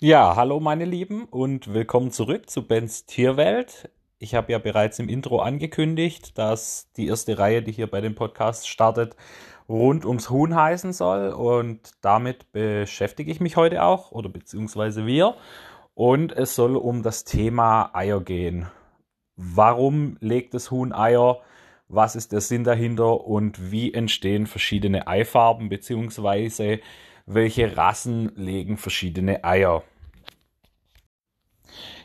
Ja, hallo meine Lieben und willkommen zurück zu Bens Tierwelt. Ich habe ja bereits im Intro angekündigt, dass die erste Reihe, die hier bei dem Podcast startet, rund ums Huhn heißen soll und damit beschäftige ich mich heute auch oder beziehungsweise wir und es soll um das Thema Eier gehen. Warum legt das Huhn Eier? Was ist der Sinn dahinter und wie entstehen verschiedene Eifarben beziehungsweise welche Rassen legen verschiedene Eier.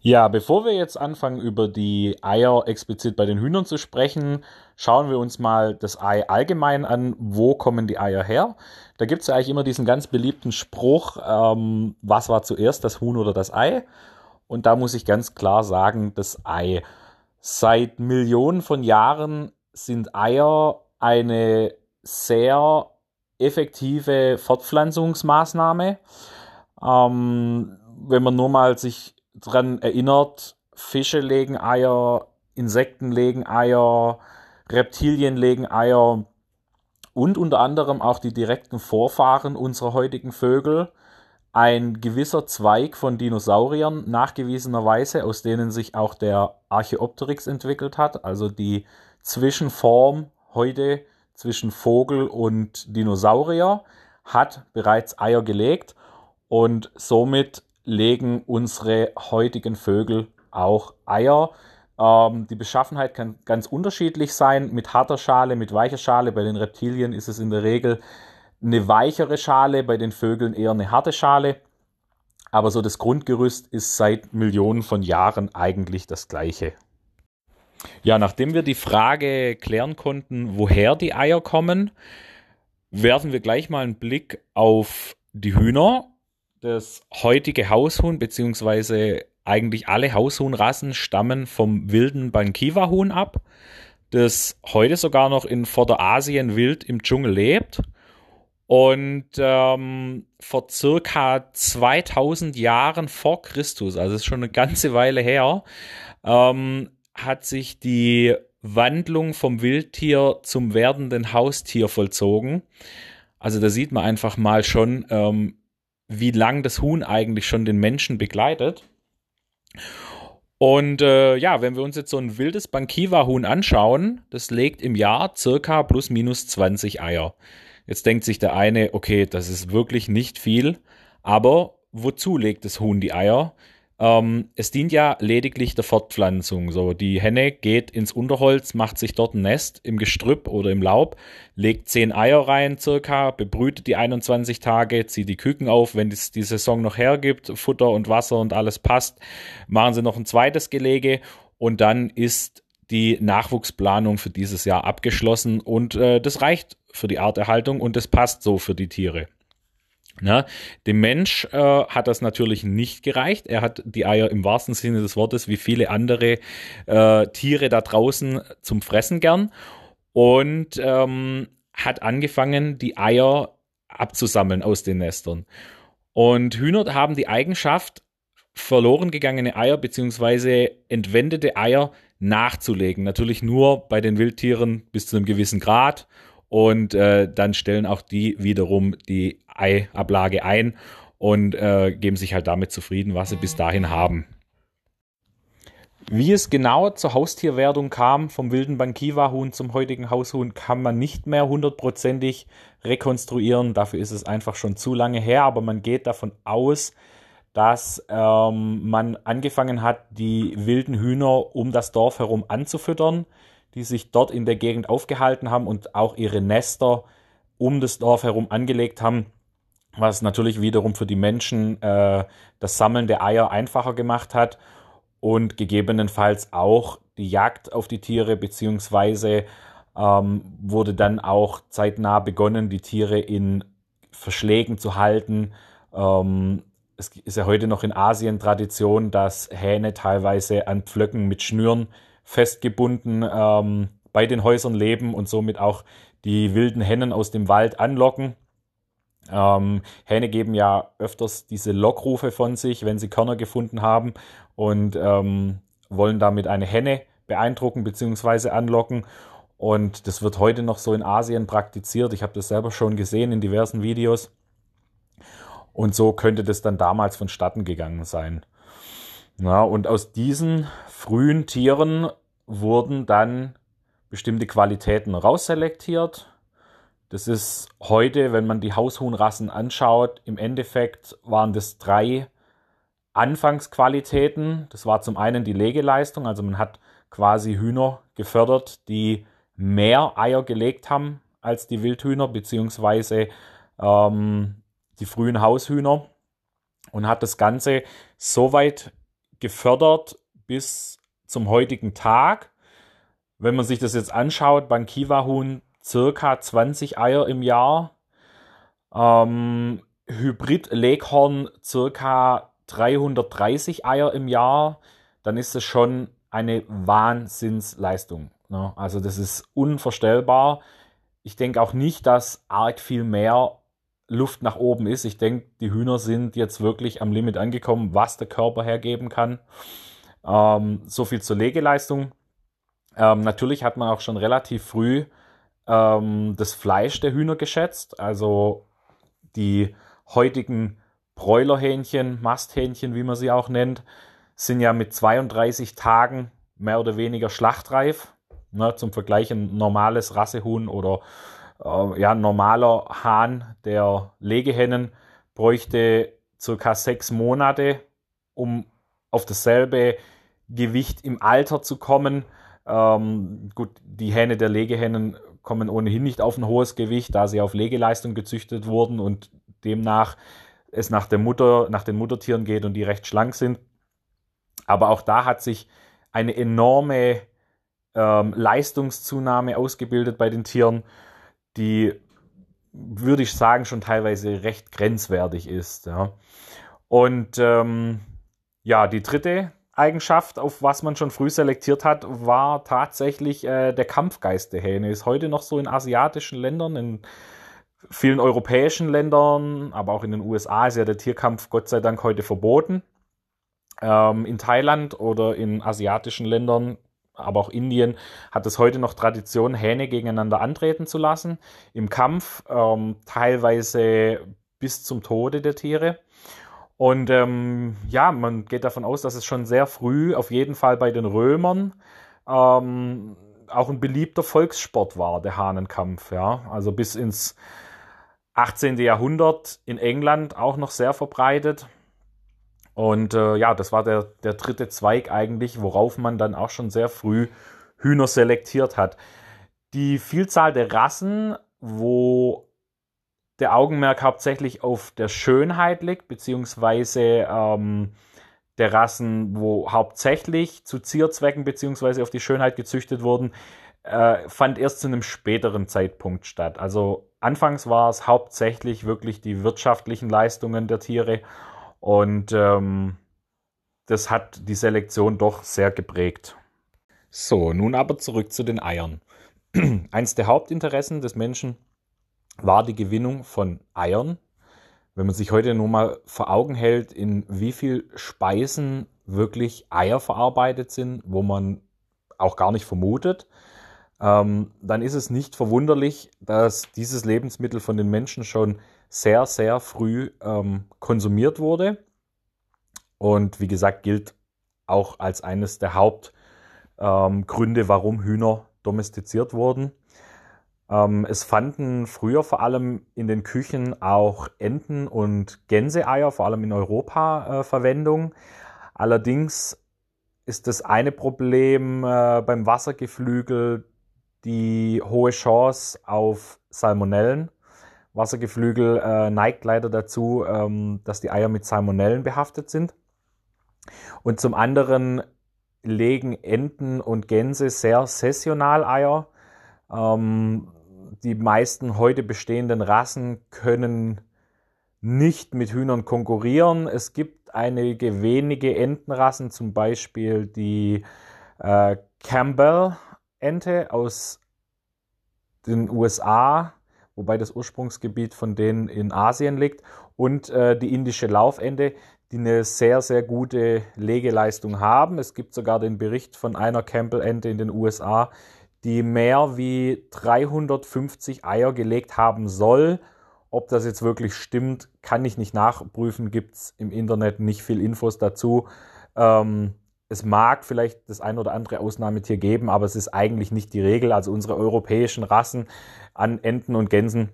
Ja, bevor wir jetzt anfangen, über die Eier explizit bei den Hühnern zu sprechen, schauen wir uns mal das Ei allgemein an. Wo kommen die Eier her? Da gibt es ja eigentlich immer diesen ganz beliebten Spruch, ähm, was war zuerst, das Huhn oder das Ei? Und da muss ich ganz klar sagen, das Ei. Seit Millionen von Jahren sind Eier eine sehr effektive Fortpflanzungsmaßnahme. Ähm, wenn man nur mal sich dran erinnert, Fische legen Eier, Insekten legen Eier, Reptilien legen Eier und unter anderem auch die direkten Vorfahren unserer heutigen Vögel. Ein gewisser Zweig von Dinosauriern, nachgewiesenerweise, aus denen sich auch der Archaeopteryx entwickelt hat, also die Zwischenform heute zwischen Vogel und Dinosaurier, hat bereits Eier gelegt und somit legen unsere heutigen Vögel auch Eier. Ähm, die Beschaffenheit kann ganz unterschiedlich sein, mit harter Schale, mit weicher Schale. Bei den Reptilien ist es in der Regel eine weichere Schale, bei den Vögeln eher eine harte Schale. Aber so das Grundgerüst ist seit Millionen von Jahren eigentlich das gleiche. Ja, nachdem wir die Frage klären konnten, woher die Eier kommen, werfen wir gleich mal einen Blick auf die Hühner. Das heutige Haushuhn, beziehungsweise eigentlich alle Haushuhnrassen stammen vom wilden Bankiwa-Huhn ab, das heute sogar noch in Vorderasien wild im Dschungel lebt und ähm, vor circa 2000 Jahren vor Christus, also ist schon eine ganze Weile her, ähm, hat sich die Wandlung vom Wildtier zum werdenden Haustier vollzogen. Also da sieht man einfach mal schon, ähm, wie lang das Huhn eigentlich schon den Menschen begleitet. Und äh, ja, wenn wir uns jetzt so ein wildes Bankiwa-Huhn anschauen, das legt im Jahr circa plus minus 20 Eier. Jetzt denkt sich der eine, okay, das ist wirklich nicht viel, aber wozu legt das Huhn die Eier? Ähm, es dient ja lediglich der Fortpflanzung. So, die Henne geht ins Unterholz, macht sich dort ein Nest im Gestrüpp oder im Laub, legt zehn Eier rein circa, bebrütet die 21 Tage, zieht die Küken auf, wenn es die Saison noch hergibt, Futter und Wasser und alles passt, machen sie noch ein zweites Gelege und dann ist die Nachwuchsplanung für dieses Jahr abgeschlossen und äh, das reicht für die Arterhaltung und das passt so für die Tiere. Ne? Dem Mensch äh, hat das natürlich nicht gereicht. Er hat die Eier im wahrsten Sinne des Wortes wie viele andere äh, Tiere da draußen zum Fressen gern und ähm, hat angefangen, die Eier abzusammeln aus den Nestern. Und Hühner haben die Eigenschaft, verloren gegangene Eier bzw. entwendete Eier nachzulegen. Natürlich nur bei den Wildtieren bis zu einem gewissen Grad und äh, dann stellen auch die wiederum die Eiablage ein und äh, geben sich halt damit zufrieden, was sie bis dahin haben. Wie es genau zur Haustierwerdung kam, vom wilden Bankiwa-Huhn zum heutigen Haushuhn, kann man nicht mehr hundertprozentig rekonstruieren. Dafür ist es einfach schon zu lange her, aber man geht davon aus, dass ähm, man angefangen hat, die wilden Hühner um das Dorf herum anzufüttern die sich dort in der Gegend aufgehalten haben und auch ihre Nester um das Dorf herum angelegt haben, was natürlich wiederum für die Menschen äh, das Sammeln der Eier einfacher gemacht hat und gegebenenfalls auch die Jagd auf die Tiere, beziehungsweise ähm, wurde dann auch zeitnah begonnen, die Tiere in Verschlägen zu halten. Ähm, es ist ja heute noch in Asien Tradition, dass Hähne teilweise an Pflöcken mit Schnüren festgebunden ähm, bei den Häusern leben und somit auch die wilden Hennen aus dem Wald anlocken. Ähm, Hähne geben ja öfters diese Lockrufe von sich, wenn sie Körner gefunden haben und ähm, wollen damit eine Henne beeindrucken bzw. anlocken. Und das wird heute noch so in Asien praktiziert. Ich habe das selber schon gesehen in diversen Videos. Und so könnte das dann damals vonstatten gegangen sein. Ja, und aus diesen frühen Tieren wurden dann bestimmte Qualitäten rausselektiert. Das ist heute, wenn man die Haushuhnrassen anschaut, im Endeffekt waren das drei Anfangsqualitäten. Das war zum einen die Legeleistung, also man hat quasi Hühner gefördert, die mehr Eier gelegt haben als die Wildhühner, beziehungsweise ähm, die frühen Haushühner und hat das Ganze so weit gefördert bis zum heutigen Tag. Wenn man sich das jetzt anschaut, beim Kiwa-Huhn circa 20 Eier im Jahr, ähm, Hybrid-Leghorn circa 330 Eier im Jahr, dann ist es schon eine Wahnsinnsleistung. Ne? Also das ist unvorstellbar. Ich denke auch nicht, dass arg viel mehr Luft nach oben ist. Ich denke, die Hühner sind jetzt wirklich am Limit angekommen, was der Körper hergeben kann. Ähm, so viel zur Legeleistung. Ähm, natürlich hat man auch schon relativ früh ähm, das Fleisch der Hühner geschätzt. Also die heutigen Bräulerhähnchen, Masthähnchen, wie man sie auch nennt, sind ja mit 32 Tagen mehr oder weniger schlachtreif. Ne, zum Vergleich ein normales Rassehuhn oder äh, ja, ein normaler Hahn der Legehennen bräuchte circa sechs Monate, um auf dasselbe Gewicht im Alter zu kommen. Ähm, gut, die Hähne der Legehennen kommen ohnehin nicht auf ein hohes Gewicht, da sie auf Legeleistung gezüchtet wurden und demnach es nach der Mutter, nach den Muttertieren geht und die recht schlank sind. Aber auch da hat sich eine enorme ähm, Leistungszunahme ausgebildet bei den Tieren die, würde ich sagen, schon teilweise recht grenzwertig ist. Ja. Und ähm, ja, die dritte Eigenschaft, auf was man schon früh selektiert hat, war tatsächlich äh, der Kampfgeist der Hähne. Ist heute noch so in asiatischen Ländern, in vielen europäischen Ländern, aber auch in den USA ist ja der Tierkampf Gott sei Dank heute verboten. Ähm, in Thailand oder in asiatischen Ländern aber auch Indien hat es heute noch Tradition, Hähne gegeneinander antreten zu lassen im Kampf, ähm, teilweise bis zum Tode der Tiere. Und ähm, ja, man geht davon aus, dass es schon sehr früh, auf jeden Fall bei den Römern, ähm, auch ein beliebter Volkssport war, der Hahnenkampf. Ja? Also bis ins 18. Jahrhundert in England auch noch sehr verbreitet. Und äh, ja, das war der, der dritte Zweig eigentlich, worauf man dann auch schon sehr früh Hühner selektiert hat. Die Vielzahl der Rassen, wo der Augenmerk hauptsächlich auf der Schönheit liegt, beziehungsweise ähm, der Rassen, wo hauptsächlich zu Zierzwecken beziehungsweise auf die Schönheit gezüchtet wurden, äh, fand erst zu einem späteren Zeitpunkt statt. Also anfangs war es hauptsächlich wirklich die wirtschaftlichen Leistungen der Tiere und ähm, das hat die Selektion doch sehr geprägt. So, nun aber zurück zu den Eiern. Eins der Hauptinteressen des Menschen war die Gewinnung von Eiern. Wenn man sich heute nur mal vor Augen hält, in wie viel Speisen wirklich Eier verarbeitet sind, wo man auch gar nicht vermutet, ähm, dann ist es nicht verwunderlich, dass dieses Lebensmittel von den Menschen schon sehr, sehr früh ähm, konsumiert wurde. Und wie gesagt, gilt auch als eines der Hauptgründe, ähm, warum Hühner domestiziert wurden. Ähm, es fanden früher vor allem in den Küchen auch Enten- und Gänseeier, vor allem in Europa, äh, Verwendung. Allerdings ist das eine Problem äh, beim Wassergeflügel die hohe Chance auf Salmonellen. Wassergeflügel äh, neigt leider dazu, ähm, dass die Eier mit Salmonellen behaftet sind. Und zum anderen legen Enten und Gänse sehr saisonal Eier. Ähm, die meisten heute bestehenden Rassen können nicht mit Hühnern konkurrieren. Es gibt einige wenige Entenrassen, zum Beispiel die äh, Campbell-Ente aus den USA, wobei das Ursprungsgebiet von denen in Asien liegt, und äh, die indische Laufente, die eine sehr, sehr gute Legeleistung haben. Es gibt sogar den Bericht von einer Campbell-Ente in den USA, die mehr wie 350 Eier gelegt haben soll Ob das jetzt wirklich stimmt, kann ich nicht nachprüfen. Gibt es im Internet nicht viel Infos dazu. Ähm, es mag vielleicht das ein oder andere Ausnahmetier geben, aber es ist eigentlich nicht die Regel. Also unsere europäischen Rassen an Enten und Gänsen,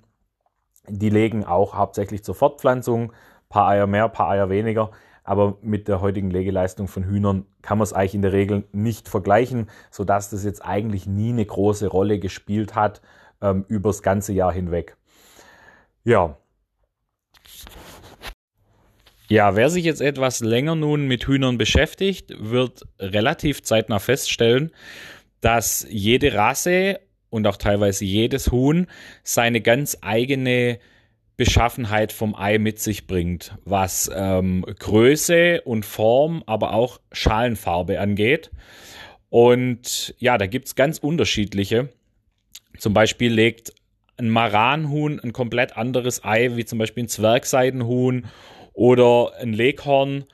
die legen auch hauptsächlich zur Fortpflanzung. Paar Eier mehr, paar Eier weniger. Aber mit der heutigen Legeleistung von Hühnern kann man es eigentlich in der Regel nicht vergleichen, sodass das jetzt eigentlich nie eine große Rolle gespielt hat ähm, übers ganze Jahr hinweg. Ja. Ja, wer sich jetzt etwas länger nun mit Hühnern beschäftigt, wird relativ zeitnah feststellen, dass jede Rasse und auch teilweise jedes Huhn seine ganz eigene Beschaffenheit vom Ei mit sich bringt, was ähm, Größe und Form, aber auch Schalenfarbe angeht. Und ja, da gibt es ganz unterschiedliche. Zum Beispiel legt ein Maranhuhn ein komplett anderes Ei, wie zum Beispiel ein Zwergseidenhuhn oder ein Leghorn.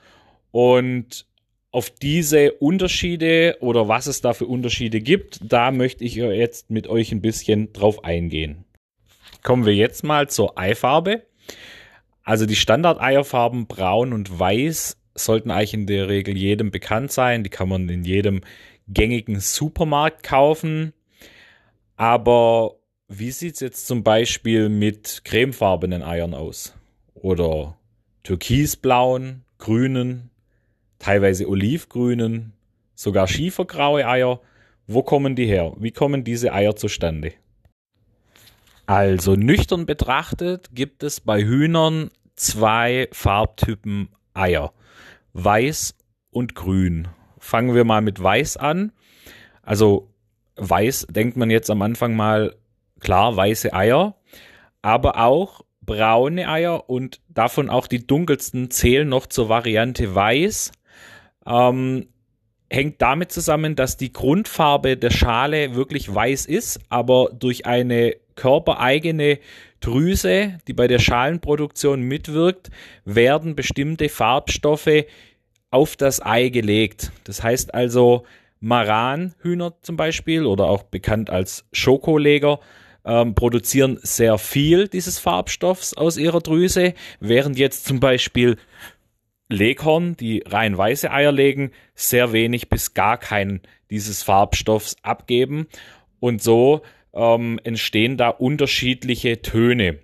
Und auf diese Unterschiede oder was es da für Unterschiede gibt, da möchte ich jetzt mit euch ein bisschen drauf eingehen. Kommen wir jetzt mal zur Eifarbe. Also die Standard-Eierfarben braun und weiß sollten eigentlich in der Regel jedem bekannt sein. Die kann man in jedem gängigen Supermarkt kaufen. Aber wie sieht es jetzt zum Beispiel mit cremefarbenen Eiern aus? Oder türkisblauen, grünen, teilweise olivgrünen, sogar schiefergraue Eier? Wo kommen die her? Wie kommen diese Eier zustande? Also nüchtern betrachtet gibt es bei Hühnern zwei Farbtypen Eier. Weiß und grün. Fangen wir mal mit weiß an. Also weiß denkt man jetzt am Anfang mal klar, weiße Eier, aber auch braune Eier und davon auch die dunkelsten zählen noch zur Variante weiß. Ähm, hängt damit zusammen, dass die Grundfarbe der Schale wirklich weiß ist, aber durch eine körpereigene Drüse, die bei der Schalenproduktion mitwirkt, werden bestimmte Farbstoffe auf das Ei gelegt. Das heißt also, Maranhühner zum Beispiel oder auch bekannt als Schokoleger ähm, produzieren sehr viel dieses Farbstoffs aus ihrer Drüse, während jetzt zum Beispiel Leghorn, die rein weiße Eier legen, sehr wenig bis gar keinen dieses Farbstoffs abgeben. Und so ähm, entstehen da unterschiedliche Töne.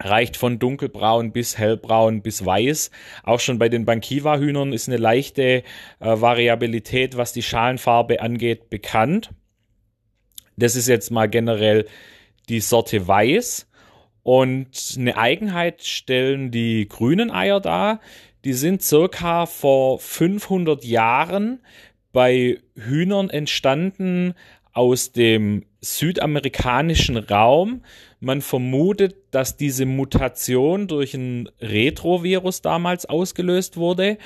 Reicht von dunkelbraun bis hellbraun bis weiß. Auch schon bei den Bankiva-Hühnern ist eine leichte äh, Variabilität, was die Schalenfarbe angeht, bekannt. Das ist jetzt mal generell die Sorte Weiß. Und eine Eigenheit stellen die grünen Eier dar. Die sind circa vor 500 Jahren bei Hühnern entstanden aus dem südamerikanischen Raum. Man vermutet, dass diese Mutation durch ein Retrovirus damals ausgelöst wurde.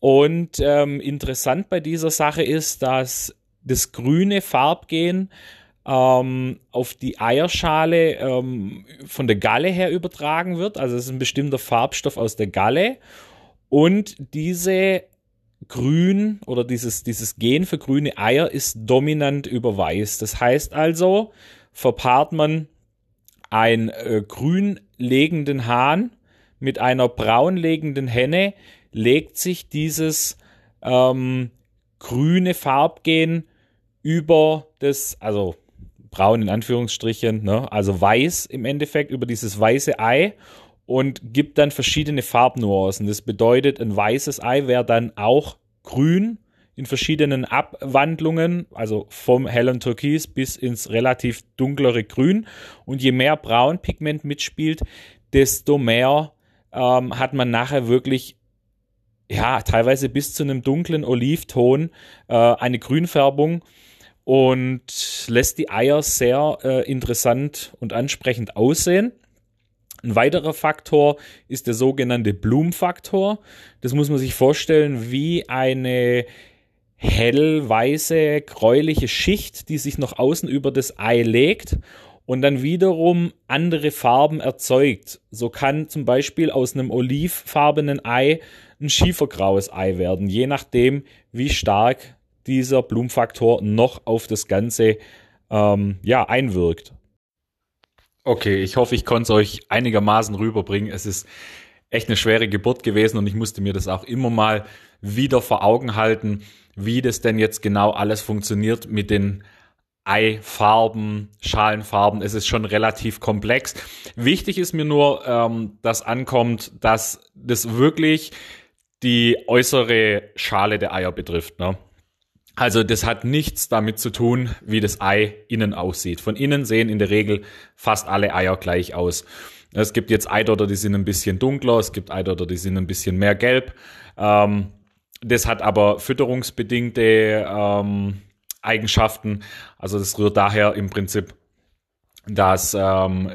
Und ähm, interessant bei dieser Sache ist, dass das grüne Farbgen ähm, auf die Eierschale ähm, von der Galle her übertragen wird. Also es ist ein bestimmter Farbstoff aus der Galle. Und diese Grün oder dieses, dieses Gen für grüne Eier ist dominant über Weiß. Das heißt also, verpaart man einen äh, grün legenden Hahn mit einer braun legenden Henne, legt sich dieses ähm, grüne Farbgen über das, also braun in Anführungsstrichen, ne? also weiß im Endeffekt über dieses weiße Ei und gibt dann verschiedene Farbnuancen. Das bedeutet, ein weißes Ei wäre dann auch grün in verschiedenen Abwandlungen, also vom hellen Türkis bis ins relativ dunklere Grün. Und je mehr Braunpigment mitspielt, desto mehr ähm, hat man nachher wirklich ja, teilweise bis zu einem dunklen Olivton äh, eine Grünfärbung und lässt die Eier sehr äh, interessant und ansprechend aussehen. Ein weiterer Faktor ist der sogenannte Bloom-Faktor. Das muss man sich vorstellen wie eine hellweiße, gräuliche Schicht, die sich nach außen über das Ei legt und dann wiederum andere Farben erzeugt. So kann zum Beispiel aus einem olivfarbenen Ei ein schiefergraues Ei werden, je nachdem, wie stark dieser Blumfaktor noch auf das Ganze ähm, ja, einwirkt. Okay, ich hoffe, ich konnte es euch einigermaßen rüberbringen. Es ist echt eine schwere Geburt gewesen und ich musste mir das auch immer mal wieder vor Augen halten, wie das denn jetzt genau alles funktioniert mit den Eifarben, Schalenfarben. Es ist schon relativ komplex. Wichtig ist mir nur, ähm, dass ankommt, dass das wirklich die äußere Schale der Eier betrifft. Ne? Also das hat nichts damit zu tun, wie das Ei innen aussieht. Von innen sehen in der Regel fast alle Eier gleich aus. Es gibt jetzt Eidotter, die sind ein bisschen dunkler, es gibt Eidotter, die sind ein bisschen mehr gelb. Ähm, das hat aber fütterungsbedingte ähm, Eigenschaften. Also das rührt daher im Prinzip, dass ähm,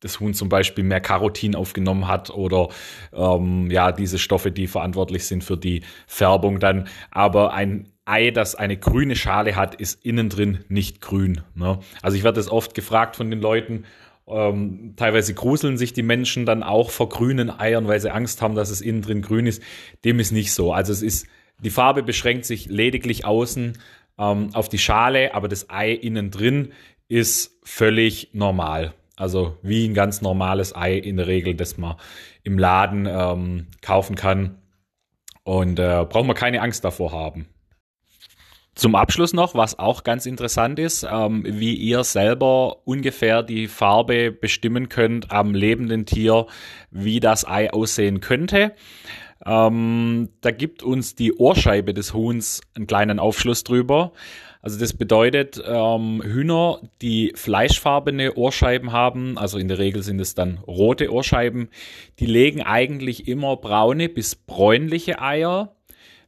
das Huhn zum Beispiel mehr Carotin aufgenommen hat oder ähm, ja diese Stoffe, die verantwortlich sind für die Färbung dann. Aber ein Ei, das eine grüne Schale hat, ist innen drin nicht grün. Ne? Also ich werde das oft gefragt von den Leuten. Ähm, teilweise gruseln sich die Menschen dann auch vor grünen Eiern, weil sie Angst haben, dass es innen drin grün ist. Dem ist nicht so. Also es ist die Farbe beschränkt sich lediglich außen ähm, auf die Schale, aber das Ei innen drin ist völlig normal. Also wie ein ganz normales Ei in der Regel, das man im Laden ähm, kaufen kann. Und äh, braucht man keine Angst davor haben. Zum Abschluss noch, was auch ganz interessant ist, ähm, wie ihr selber ungefähr die Farbe bestimmen könnt am lebenden Tier, wie das Ei aussehen könnte. Ähm, da gibt uns die Ohrscheibe des Huhns einen kleinen Aufschluss drüber. Also das bedeutet, ähm, Hühner, die fleischfarbene Ohrscheiben haben, also in der Regel sind es dann rote Ohrscheiben, die legen eigentlich immer braune bis bräunliche Eier,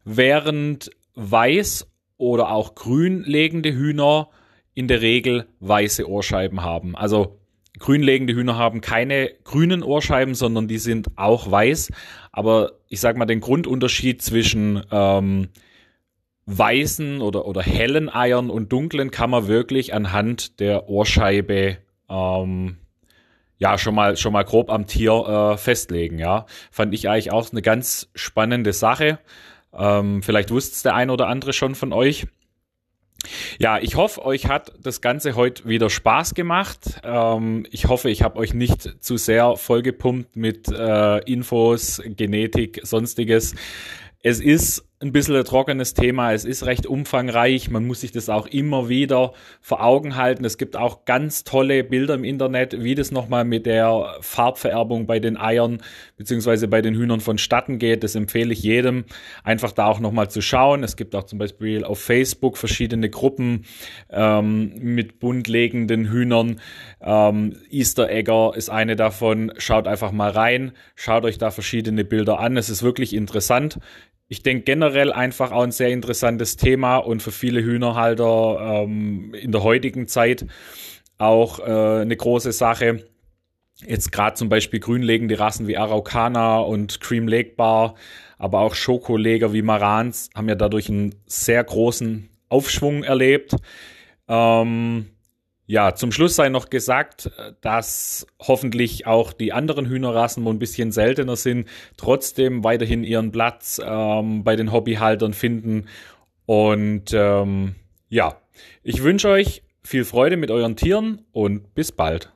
während weiß oder auch grün legende Hühner in der Regel weiße Ohrscheiben haben. Also grünlegende Hühner haben keine grünen Ohrscheiben, sondern die sind auch weiß. Aber ich sag mal, den Grundunterschied zwischen ähm, weißen oder, oder hellen Eiern und dunklen kann man wirklich anhand der Ohrscheibe ähm, ja schon mal schon mal grob am Tier äh, festlegen. Ja, fand ich eigentlich auch eine ganz spannende Sache. Ähm, vielleicht wusste es der ein oder andere schon von euch. Ja, ich hoffe, euch hat das Ganze heute wieder Spaß gemacht. Ähm, ich hoffe, ich habe euch nicht zu sehr vollgepumpt mit äh, Infos, Genetik, sonstiges. Es ist ein bisschen ein trockenes Thema. Es ist recht umfangreich. Man muss sich das auch immer wieder vor Augen halten. Es gibt auch ganz tolle Bilder im Internet, wie das nochmal mit der Farbvererbung bei den Eiern beziehungsweise bei den Hühnern vonstatten geht. Das empfehle ich jedem, einfach da auch nochmal zu schauen. Es gibt auch zum Beispiel auf Facebook verschiedene Gruppen ähm, mit buntlegenden Hühnern. Ähm, Easter Egger ist eine davon. Schaut einfach mal rein. Schaut euch da verschiedene Bilder an. Es ist wirklich interessant ich denke generell einfach auch ein sehr interessantes Thema und für viele Hühnerhalter ähm, in der heutigen Zeit auch äh, eine große Sache. Jetzt gerade zum Beispiel grünlegende Rassen wie Araucana und Cream Lake Bar, aber auch Schokoleger wie Marans haben ja dadurch einen sehr großen Aufschwung erlebt. Ähm, ja, zum Schluss sei noch gesagt, dass hoffentlich auch die anderen Hühnerrassen, wo ein bisschen seltener sind, trotzdem weiterhin ihren Platz ähm, bei den Hobbyhaltern finden. Und ähm, ja, ich wünsche euch viel Freude mit euren Tieren und bis bald.